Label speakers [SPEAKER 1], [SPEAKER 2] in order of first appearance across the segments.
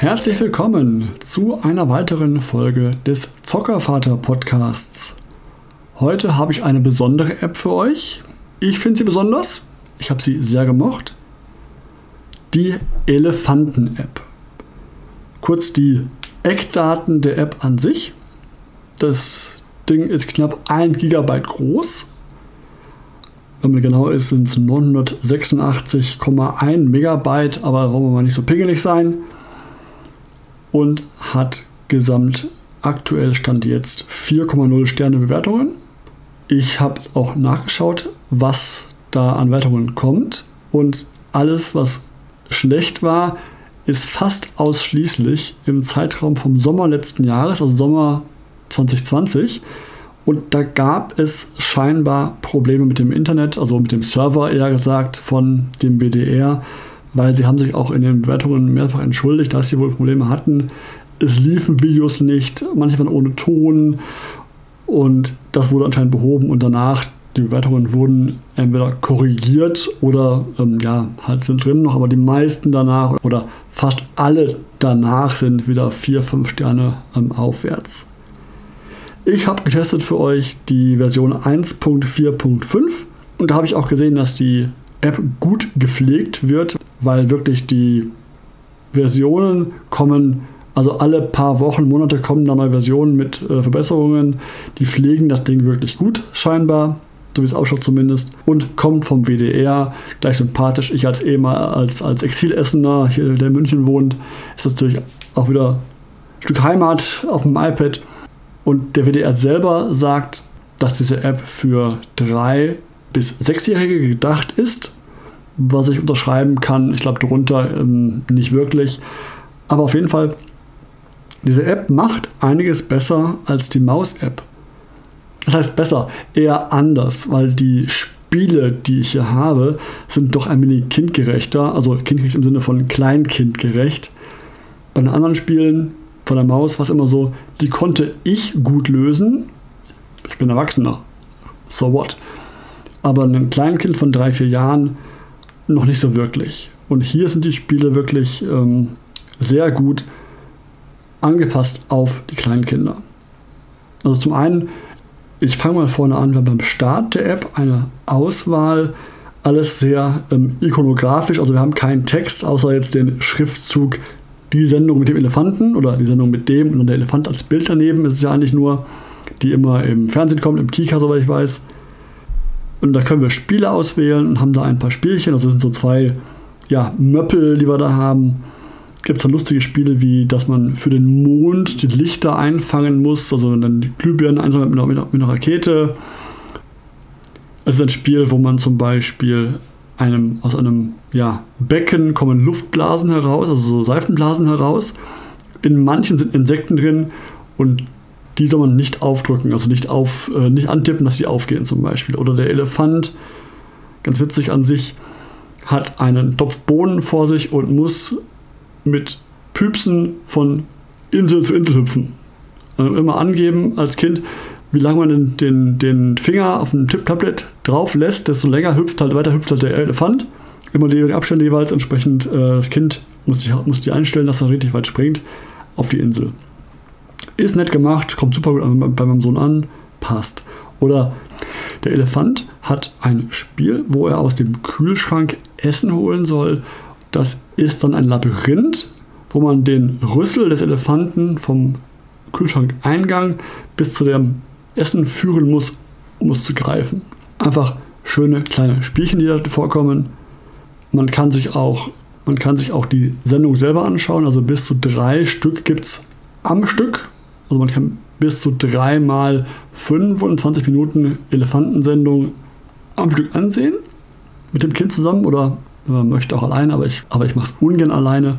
[SPEAKER 1] Herzlich willkommen zu einer weiteren Folge des Zockervater Podcasts. Heute habe ich eine besondere App für euch. Ich finde sie besonders. Ich habe sie sehr gemocht. Die Elefanten-App. Kurz die Eckdaten der App an sich. Das Ding ist knapp 1 GB groß. Wenn man genau ist, sind es 986,1 Megabyte, aber wollen wir mal nicht so pingelig sein und hat gesamt aktuell Stand jetzt 4,0 Sterne Bewertungen. Ich habe auch nachgeschaut, was da an Wertungen kommt und alles, was schlecht war, ist fast ausschließlich im Zeitraum vom Sommer letzten Jahres, also Sommer 2020. Und da gab es scheinbar Probleme mit dem Internet, also mit dem Server eher gesagt, von dem BDR, weil sie haben sich auch in den Bewertungen mehrfach entschuldigt, dass sie wohl Probleme hatten. Es liefen Videos nicht, manche waren ohne Ton und das wurde anscheinend behoben und danach die Bewertungen wurden entweder korrigiert oder ähm, ja, halt sind drin noch, aber die meisten danach oder fast alle danach sind wieder 4, 5 Sterne ähm, aufwärts. Ich habe getestet für euch die Version 1.4.5 und da habe ich auch gesehen, dass die App gut gepflegt wird, weil wirklich die Versionen kommen, also alle paar Wochen, Monate kommen da neue Versionen mit äh, Verbesserungen. Die pflegen das Ding wirklich gut, scheinbar, so wie es ausschaut zumindest, und kommt vom WDR, gleich sympathisch. Ich als ehemal als, als Exilessener, der in München wohnt, ist natürlich auch wieder ein Stück Heimat auf dem iPad. Und der WDR selber sagt, dass diese App für drei bis sechsjährige gedacht ist was ich unterschreiben kann. Ich glaube, darunter ähm, nicht wirklich. Aber auf jeden Fall, diese App macht einiges besser als die Maus-App. Das heißt besser, eher anders, weil die Spiele, die ich hier habe, sind doch ein wenig kindgerechter. Also kindgerecht im Sinne von kleinkindgerecht. Bei den anderen Spielen von der Maus war es immer so, die konnte ich gut lösen. Ich bin Erwachsener. So what? Aber ein Kleinkind von drei, vier Jahren noch nicht so wirklich. Und hier sind die Spiele wirklich ähm, sehr gut angepasst auf die kleinen Kinder. Also zum einen, ich fange mal vorne an, wir haben beim Start der App eine Auswahl, alles sehr ähm, ikonografisch, also wir haben keinen Text, außer jetzt den Schriftzug, die Sendung mit dem Elefanten oder die Sendung mit dem und dann der Elefant als Bild daneben. Es ist ja eigentlich nur, die immer im Fernsehen kommt, im Kika, soweit ich weiß. Und da können wir Spiele auswählen und haben da ein paar Spielchen. Also sind so zwei ja, Möppel, die wir da haben. Gibt es dann lustige Spiele wie, dass man für den Mond die Lichter einfangen muss, also dann die Glühbirnen einsammeln mit, mit, mit einer Rakete. Es ist ein Spiel, wo man zum Beispiel einem, aus einem ja, Becken kommen Luftblasen heraus, also so Seifenblasen heraus. In manchen sind Insekten drin und die soll man nicht aufdrücken, also nicht, auf, äh, nicht antippen, dass sie aufgehen zum Beispiel. Oder der Elefant, ganz witzig an sich, hat einen Topf Bohnen vor sich und muss mit Püpsen von Insel zu Insel hüpfen. Also immer angeben als Kind, wie lange man den, den, den Finger auf dem Tipp-Tablet drauf lässt, desto länger hüpft halt, weiter hüpft halt der Elefant. Immer die Abstände jeweils entsprechend, äh, das Kind muss sich, muss sich einstellen, dass er richtig weit springt auf die Insel. Ist nett gemacht, kommt super gut bei meinem Sohn an, passt. Oder der Elefant hat ein Spiel, wo er aus dem Kühlschrank Essen holen soll. Das ist dann ein Labyrinth, wo man den Rüssel des Elefanten vom Kühlschrankeingang bis zu dem Essen führen muss, um es zu greifen. Einfach schöne kleine Spielchen, die da vorkommen. Man kann sich auch, man kann sich auch die Sendung selber anschauen. Also bis zu drei Stück gibt es am Stück. Also man kann bis zu dreimal 25 Minuten Elefantensendung am Stück ansehen. Mit dem Kind zusammen oder wenn man möchte auch alleine, aber ich, aber ich mache es ungern alleine.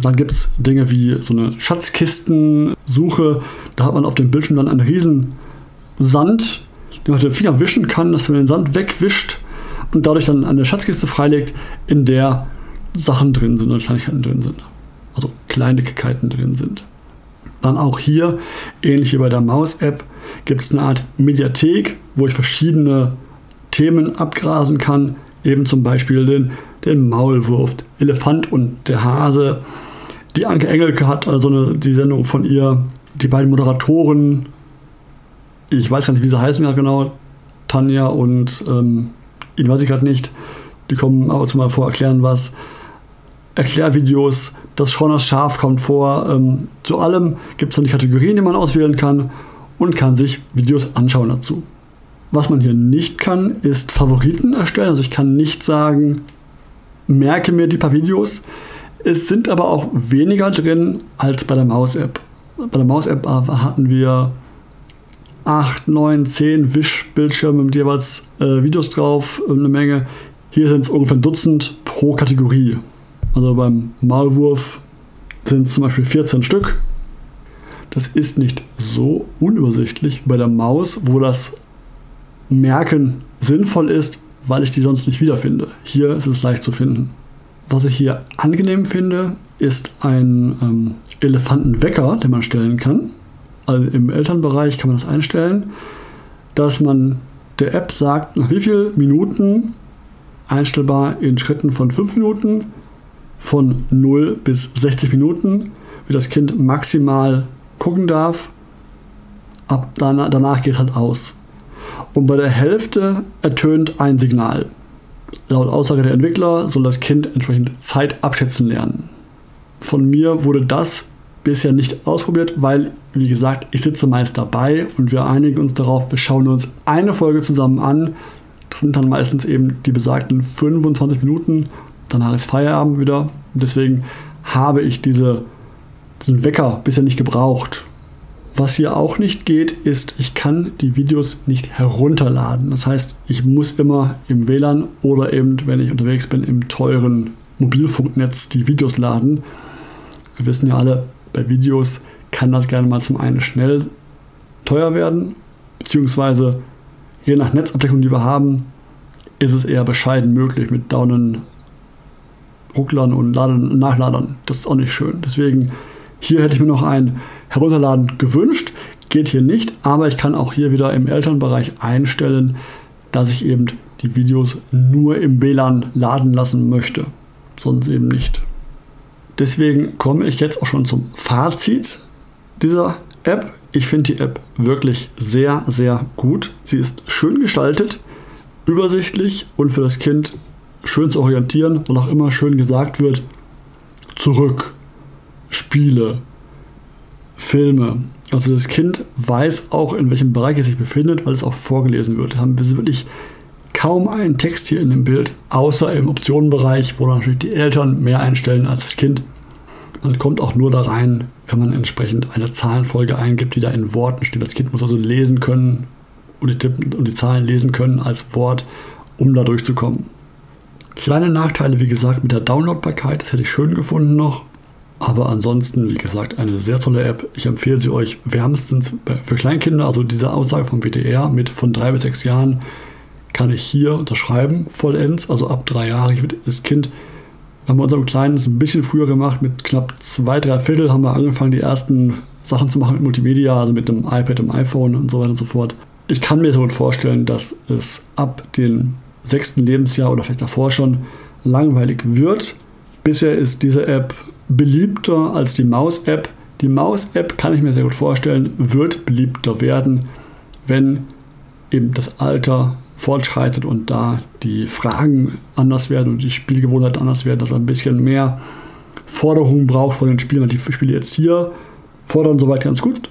[SPEAKER 1] Dann gibt es Dinge wie so eine Schatzkistensuche. Da hat man auf dem Bildschirm dann einen riesen Sand, den man mit dem Finger wischen kann, dass man den Sand wegwischt und dadurch dann eine Schatzkiste freilegt, in der Sachen drin sind oder Kleinigkeiten drin sind. Also Kleinigkeiten drin sind. Dann auch hier, ähnlich wie bei der Maus-App, gibt es eine Art Mediathek, wo ich verschiedene Themen abgrasen kann. Eben zum Beispiel den, den Maulwurf, Elefant und der Hase. Die Anke Engelke hat also eine, die Sendung von ihr, die beiden Moderatoren, ich weiß gar nicht, wie sie heißen gerade genau, Tanja und ähm, ihn weiß ich gerade nicht, die kommen aber zu mal vor, erklären was. Erklärvideos, das Schorner Schaf kommt vor. Ähm, zu allem gibt es dann die Kategorien, die man auswählen kann und kann sich Videos anschauen dazu. Was man hier nicht kann, ist Favoriten erstellen. Also ich kann nicht sagen, merke mir die paar Videos. Es sind aber auch weniger drin als bei der Maus-App. Bei der Maus-App hatten wir 8, 9, 10 Wischbildschirme mit jeweils äh, Videos drauf, eine Menge. Hier sind es ungefähr ein Dutzend pro Kategorie. Also beim Maulwurf sind es zum Beispiel 14 Stück. Das ist nicht so unübersichtlich bei der Maus, wo das Merken sinnvoll ist, weil ich die sonst nicht wiederfinde. Hier ist es leicht zu finden. Was ich hier angenehm finde, ist ein ähm, Elefantenwecker, den man stellen kann. Also Im Elternbereich kann man das einstellen, dass man der App sagt, nach wie vielen Minuten einstellbar in Schritten von 5 Minuten, von 0 bis 60 Minuten, wie das Kind maximal gucken darf. Ab danach, danach geht halt aus und bei der Hälfte ertönt ein Signal. Laut Aussage der Entwickler soll das Kind entsprechend Zeit abschätzen lernen. Von mir wurde das bisher nicht ausprobiert, weil, wie gesagt, ich sitze meist dabei und wir einigen uns darauf, wir schauen uns eine Folge zusammen an. Das sind dann meistens eben die besagten 25 Minuten. Danach ist Feierabend wieder. deswegen habe ich diese, diesen Wecker bisher nicht gebraucht. Was hier auch nicht geht, ist, ich kann die Videos nicht herunterladen. Das heißt, ich muss immer im WLAN oder eben, wenn ich unterwegs bin, im teuren Mobilfunknetz die Videos laden. Wir wissen ja alle, bei Videos kann das gerne mal zum einen schnell teuer werden, beziehungsweise je nach Netzabdeckung, die wir haben, ist es eher bescheiden möglich mit Downen, Rucklern und Laden, Nachladern. Das ist auch nicht schön. Deswegen hier hätte ich mir noch ein Herunterladen gewünscht. Geht hier nicht, aber ich kann auch hier wieder im Elternbereich einstellen, dass ich eben die Videos nur im WLAN laden lassen möchte. Sonst eben nicht. Deswegen komme ich jetzt auch schon zum Fazit dieser App. Ich finde die App wirklich sehr, sehr gut. Sie ist schön gestaltet, übersichtlich und für das Kind schön zu orientieren und auch immer schön gesagt wird, zurück, Spiele, Filme. Also das Kind weiß auch, in welchem Bereich es sich befindet, weil es auch vorgelesen wird. Haben wir wirklich kaum einen Text hier in dem Bild, außer im Optionenbereich, wo natürlich die Eltern mehr einstellen als das Kind. Man kommt auch nur da rein, wenn man entsprechend eine Zahlenfolge eingibt, die da in Worten steht. Das Kind muss also lesen können und die, Tippen, und die Zahlen lesen können als Wort, um da durchzukommen. Kleine Nachteile, wie gesagt, mit der Downloadbarkeit, das hätte ich schön gefunden noch. Aber ansonsten, wie gesagt, eine sehr tolle App. Ich empfehle sie euch wärmstens für Kleinkinder. Also diese Aussage vom WDR mit von drei bis sechs Jahren kann ich hier unterschreiben, vollends. Also ab drei Jahre. Ich das Kind haben wir unserem Kleinen ein bisschen früher gemacht. Mit knapp zwei, drei Viertel haben wir angefangen, die ersten Sachen zu machen mit Multimedia, also mit dem iPad, dem iPhone und so weiter und so fort. Ich kann mir so gut vorstellen, dass es ab dem sechsten Lebensjahr oder vielleicht davor schon langweilig wird. Bisher ist diese App beliebter als die Maus-App. Die Maus-App kann ich mir sehr gut vorstellen, wird beliebter werden, wenn eben das Alter fortschreitet und da die Fragen anders werden und die Spielgewohnheiten anders werden, dass er ein bisschen mehr Forderungen braucht von den Spielern. Die Spiele jetzt hier fordern soweit ganz gut.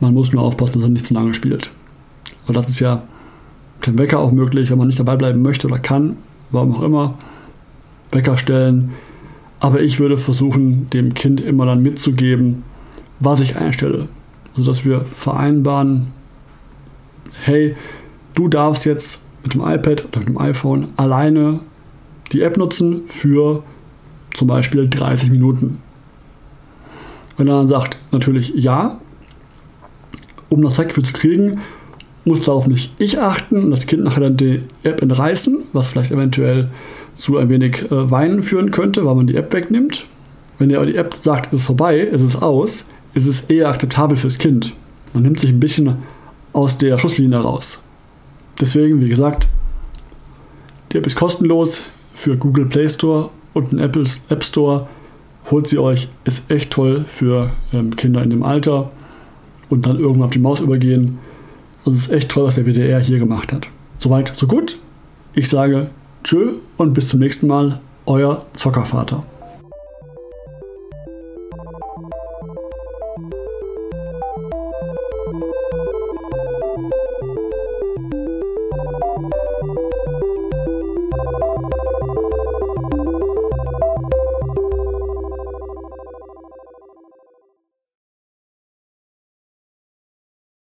[SPEAKER 1] Man muss nur aufpassen, dass er nicht zu lange spielt. Aber das ist ja dem Wecker auch möglich, wenn man nicht dabei bleiben möchte oder kann, warum auch immer. Wecker stellen, aber ich würde versuchen, dem Kind immer dann mitzugeben, was ich einstelle. Also dass wir vereinbaren, hey, du darfst jetzt mit dem iPad oder mit dem iPhone alleine die App nutzen für zum Beispiel 30 Minuten. Wenn er dann sagt, natürlich ja, um das Zeitgefühl zu kriegen, muss darauf nicht ich achten und das Kind nachher dann die App entreißen, was vielleicht eventuell zu ein wenig äh, Weinen führen könnte, weil man die App wegnimmt. Wenn aber die App sagt, es ist vorbei, es ist aus, ist es eher akzeptabel fürs Kind. Man nimmt sich ein bisschen aus der Schusslinie raus. Deswegen, wie gesagt, die App ist kostenlos für Google Play Store und den Apple App Store. Holt sie euch, ist echt toll für ähm, Kinder in dem Alter und dann irgendwann auf die Maus übergehen. Also es ist echt toll, was der WDR hier gemacht hat. Soweit, so gut. Ich sage Tschö und bis zum nächsten Mal, euer Zockervater.